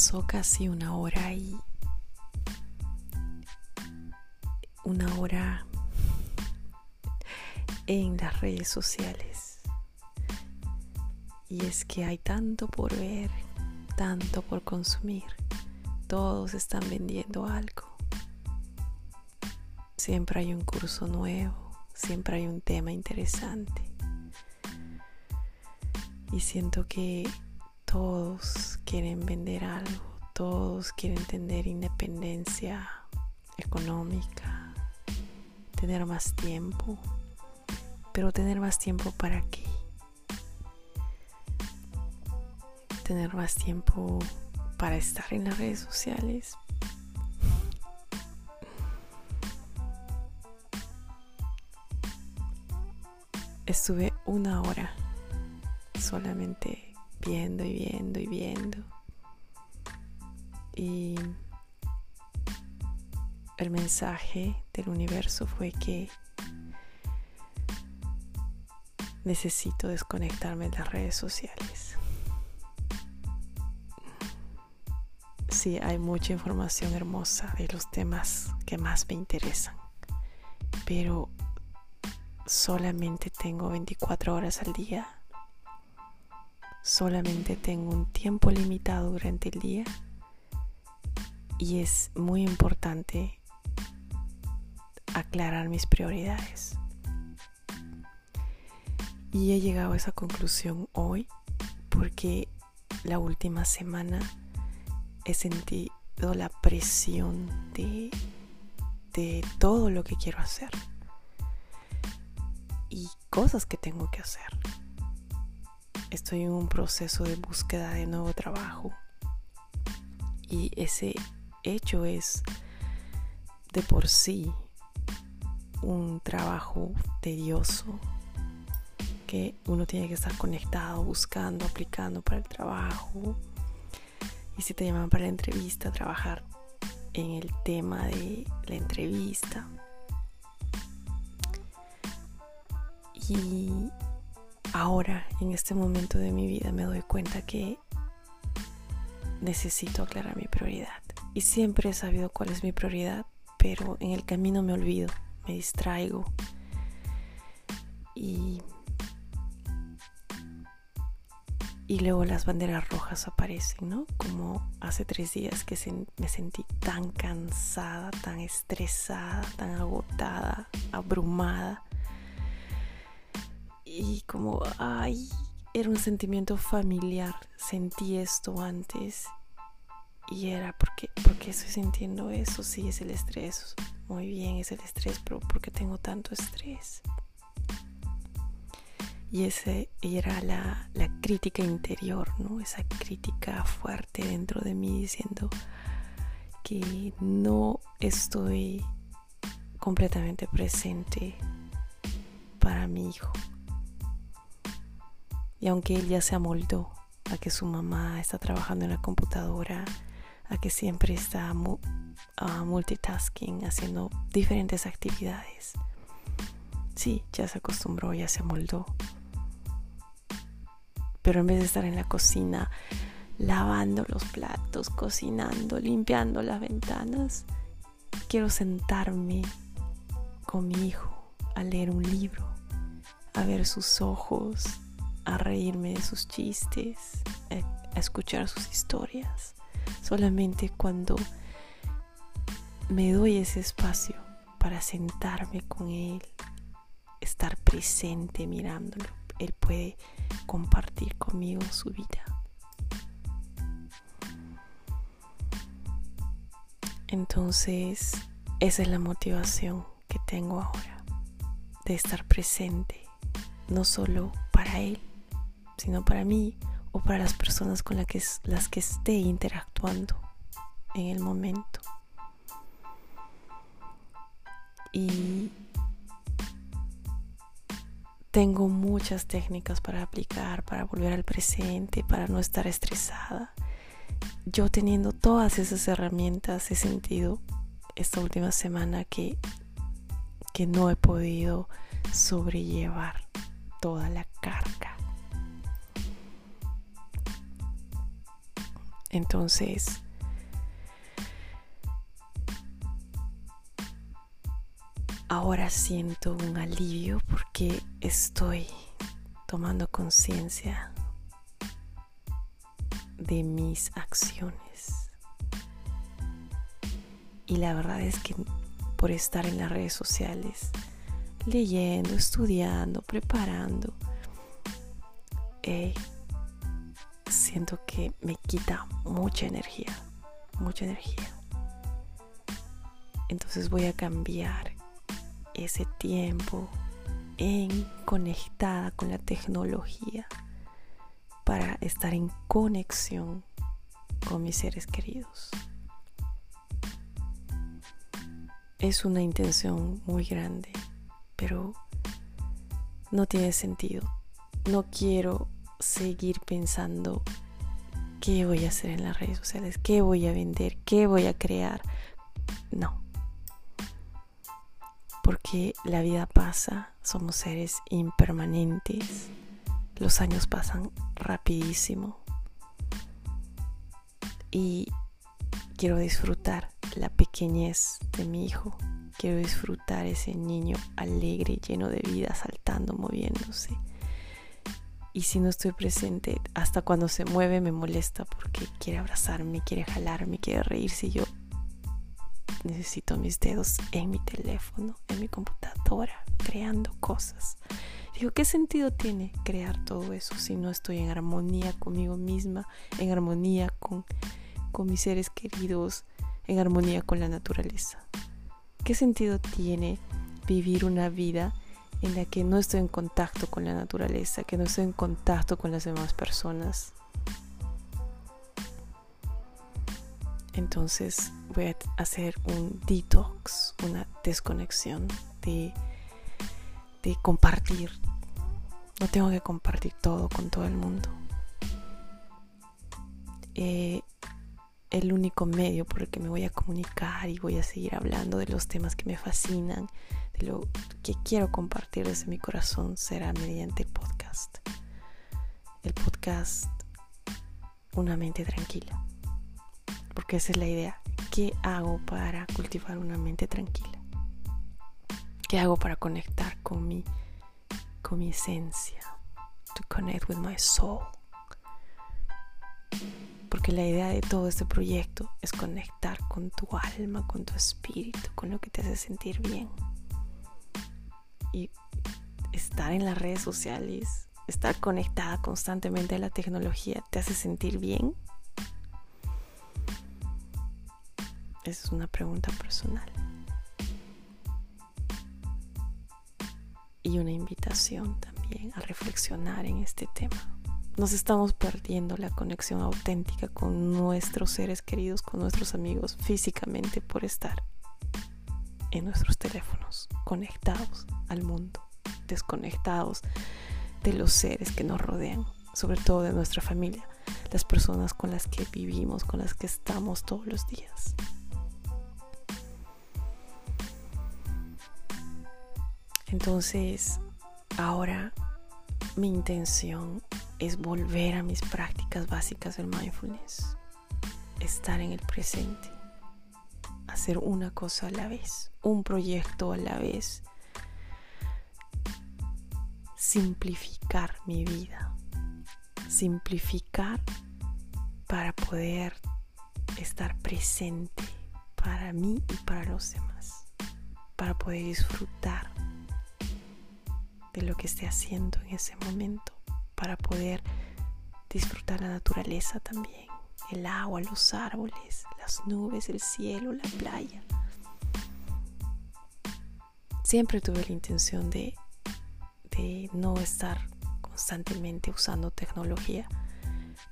Pasó casi una hora y una hora en las redes sociales. Y es que hay tanto por ver, tanto por consumir. Todos están vendiendo algo. Siempre hay un curso nuevo, siempre hay un tema interesante. Y siento que todos quieren vender algo, todos quieren tener independencia económica, tener más tiempo, pero tener más tiempo para qué? Tener más tiempo para estar en las redes sociales. Estuve una hora solamente viendo y viendo y viendo. Y el mensaje del universo fue que necesito desconectarme de las redes sociales. Sí, hay mucha información hermosa de los temas que más me interesan, pero solamente tengo 24 horas al día solamente tengo un tiempo limitado durante el día y es muy importante aclarar mis prioridades. Y he llegado a esa conclusión hoy porque la última semana he sentido la presión de, de todo lo que quiero hacer y cosas que tengo que hacer estoy en un proceso de búsqueda de nuevo trabajo y ese hecho es de por sí un trabajo tedioso que uno tiene que estar conectado, buscando, aplicando para el trabajo. Y si te llaman para la entrevista, trabajar en el tema de la entrevista. Y ahora, en este momento de mi vida, me doy cuenta que necesito aclarar mi prioridad. Y siempre he sabido cuál es mi prioridad, pero en el camino me olvido, me distraigo. Y, y luego las banderas rojas aparecen, ¿no? Como hace tres días que me sentí tan cansada, tan estresada, tan agotada, abrumada y como, ay, era un sentimiento familiar, sentí esto antes y era porque, porque estoy sintiendo eso, sí, es el estrés, muy bien, es el estrés, pero porque tengo tanto estrés? Y ese era la, la crítica interior, ¿no? Esa crítica fuerte dentro de mí diciendo que no estoy completamente presente para mi hijo, y aunque él ya se amoldó a que su mamá está trabajando en la computadora, a que siempre está multitasking, haciendo diferentes actividades. Sí, ya se acostumbró, ya se amoldó. Pero en vez de estar en la cocina lavando los platos, cocinando, limpiando las ventanas, quiero sentarme con mi hijo a leer un libro, a ver sus ojos, a reírme de sus chistes, a, escuchar sus historias. Solamente cuando me doy ese espacio para sentarme con él, estar presente mirándolo, él puede compartir conmigo su vida. Entonces, esa es la motivación que tengo ahora, de estar presente, no solo para él, sino para mí o para las personas con las que, las que esté interactuando en el momento. Y tengo muchas técnicas para aplicar, para volver al presente, para no estar estresada. Yo teniendo todas esas herramientas he sentido esta última semana que, que no he podido sobrellevar toda la carga. Entonces, ahora siento un alivio porque estoy tomando conciencia de mis acciones. Y la verdad es que por estar en las redes sociales, leyendo, estudiando, preparando, eh, siento que me quita mucha energía, mucha energía. Entonces voy a cambiar ese tiempo en conectada con la tecnología para estar en conexión con mis seres queridos. Es una intención muy grande, pero no tiene sentido. No quiero seguir pensando qué voy a hacer en las redes sociales, qué voy a vender, qué voy a crear. No porque la vida pasa, somos seres impermanentes, los años pasan rapidísimo y quiero disfrutar la pequeñez de mi hijo, quiero disfrutar ese niño alegre, lleno de vida, saltando, moviéndose. Y si no estoy presente, hasta cuando se mueve me molesta porque quiere abrazarme, quiere jalarme, quiere reírse. Y yo necesito mis dedos en mi teléfono, en mi computadora, creando cosas. Digo, ¿qué sentido tiene crear todo eso si no estoy en armonía conmigo misma, en armonía con, con mis seres queridos, en armonía con la naturaleza? ¿Qué sentido tiene vivir una vida en la que no estoy en contacto con la naturaleza, que no estoy en contacto con las demás personas? Entonces voy a hacer un detox, una desconexión de, de compartir. No tengo que compartir todo con todo el mundo. Eh, el único medio por el que me voy a comunicar y voy a seguir hablando de los temas que me fascinan, de lo que quiero compartir desde mi corazón, será mediante el podcast. El podcast Una mente tranquila porque esa es la idea. ¿Qué hago para cultivar una mente tranquila? ¿Qué hago para conectar con mi, con mi esencia? To connect with my soul. Porque la idea de todo este proyecto es conectar con tu alma, con tu espíritu, con lo que te hace sentir bien. Y estar en las redes sociales, estar conectada constantemente a la tecnología, ¿te hace sentir bien? Esa es una pregunta personal. Y una invitación también a reflexionar en este tema. Nos estamos perdiendo la conexión auténtica con nuestros seres queridos, con nuestros amigos físicamente por estar en nuestros teléfonos, conectados al mundo, desconectados de los seres que nos rodean, sobre todo de nuestra familia, las personas con las que vivimos, con las que estamos todos los días. Entonces, ahora mi intención es volver a mis prácticas básicas del mindfulness, estar en el presente, hacer una cosa a la vez, un proyecto a la vez, simplificar mi vida, simplificar para poder estar presente para mí y para los demás, para poder disfrutar de lo que esté haciendo en ese momento para poder disfrutar la naturaleza también, el agua, los árboles, las nubes, el cielo, la playa. Siempre tuve la intención de, de no estar constantemente usando tecnología,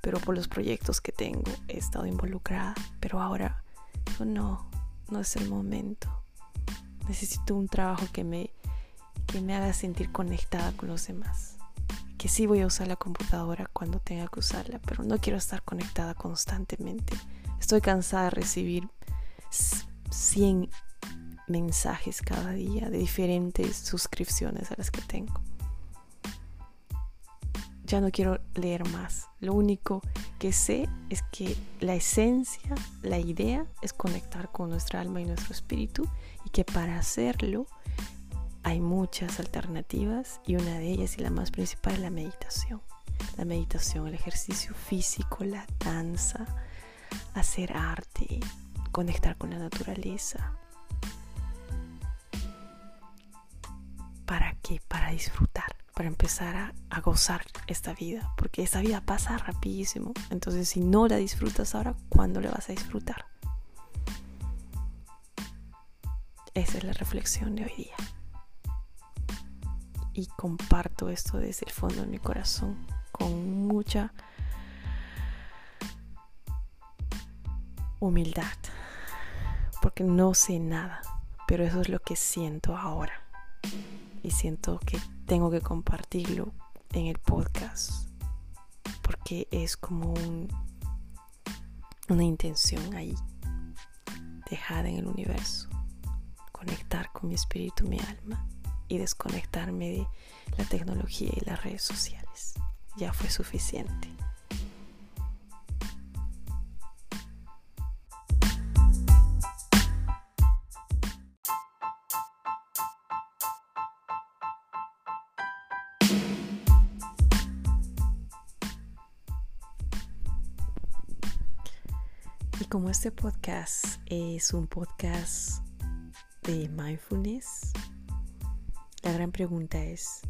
pero por los proyectos que tengo he estado involucrada, pero ahora no, no es el momento. Necesito un trabajo que me, que me haga sentir conectada con los demás. Que sí voy a usar la computadora cuando tenga que usarla, pero no quiero estar conectada constantemente. Estoy cansada de recibir 100 mensajes cada día de diferentes suscripciones a las que tengo. Ya no quiero leer más. Lo único que sé es que la esencia, la idea es conectar con nuestra alma y nuestro espíritu y que para hacerlo hay muchas alternativas y una de ellas y la más principal es la meditación. La meditación, el ejercicio físico, la danza, hacer arte, conectar con la naturaleza. ¿Para qué? Para disfrutar, para empezar a, a, gozar esta vida, porque esta vida pasa rapidísimo. Entonces, si no la disfrutas ahora, ¿cuándo la vas a disfrutar? Esa es la reflexión de hoy día. Y comparto esto desde el fondo de mi corazón con mucha humildad, porque no sé nada, pero eso es lo que siento ahora. Y siento que tengo que compartirlo en el podcast, porque es como un, una intención ahí, dejada en el universo, conectar con mi espíritu, mi alma y desconectarme de la tecnología y las redes sociales. Ya fue suficiente. Y como este podcast es un podcast de mindfulness, la gran pregunta es,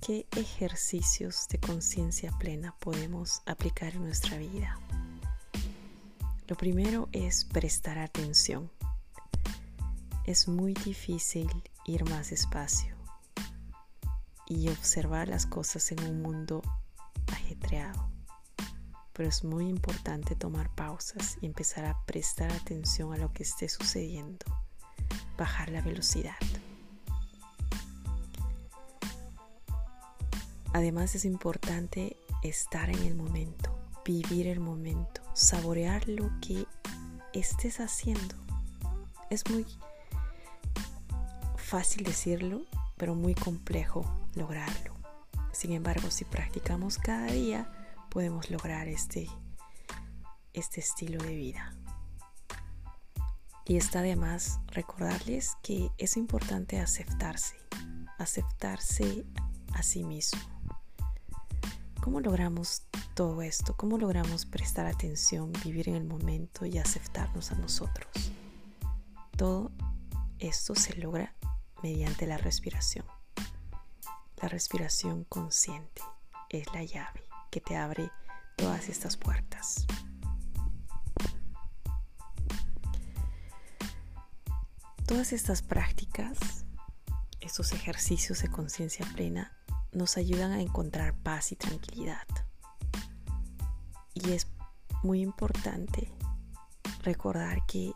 ¿qué ejercicios de conciencia plena podemos aplicar en nuestra vida? Lo primero es prestar atención. Es muy difícil ir más despacio y observar las cosas en un mundo ajetreado pero es muy importante tomar pausas y empezar a prestar atención a lo que esté sucediendo, bajar la velocidad. Además es importante estar en el momento, vivir el momento, saborear lo que estés haciendo. Es muy fácil decirlo, pero muy complejo lograrlo. Sin embargo, si practicamos cada día, podemos lograr este, este estilo de vida. Y está además recordarles que es importante aceptarse, aceptarse a sí mismo. ¿Cómo logramos todo esto? ¿Cómo logramos prestar atención, vivir en el momento y aceptarnos a nosotros? Todo esto se logra mediante la respiración. La respiración consciente es la llave que te abre todas estas puertas. Todas estas prácticas, estos ejercicios de conciencia plena, nos ayudan a encontrar paz y tranquilidad. Y es muy importante recordar que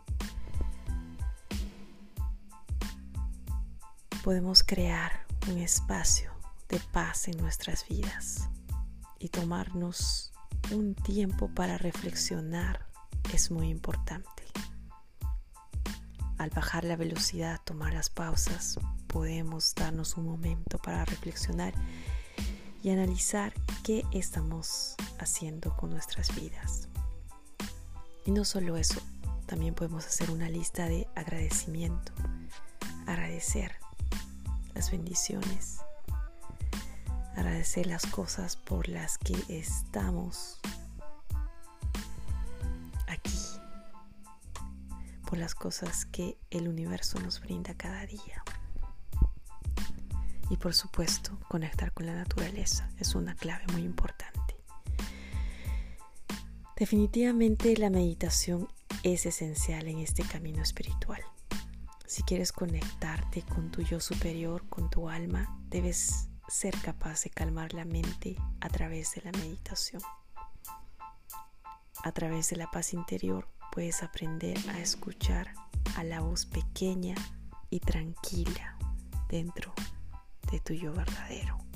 podemos crear un espacio de paz en nuestras vidas y tomarnos un tiempo para reflexionar es muy importante. Al bajar la velocidad, tomar las pausas, podemos darnos un momento para reflexionar y analizar qué estamos haciendo con nuestras vidas. Y no solo eso, también podemos hacer una lista de agradecimiento, agradecer las bendiciones, agradecer las cosas por las que estamos aquí, por las cosas que el universo nos brinda cada día. Y por supuesto, conectar con la naturaleza es una clave muy importante. Definitivamente la meditación es esencial en este camino espiritual. Si quieres conectarte con tu yo superior, con tu alma, debes ser capaz de calmar la mente a través de la meditación. A través de la paz interior puedes aprender a escuchar a la voz pequeña y tranquila dentro de tu yo verdadero.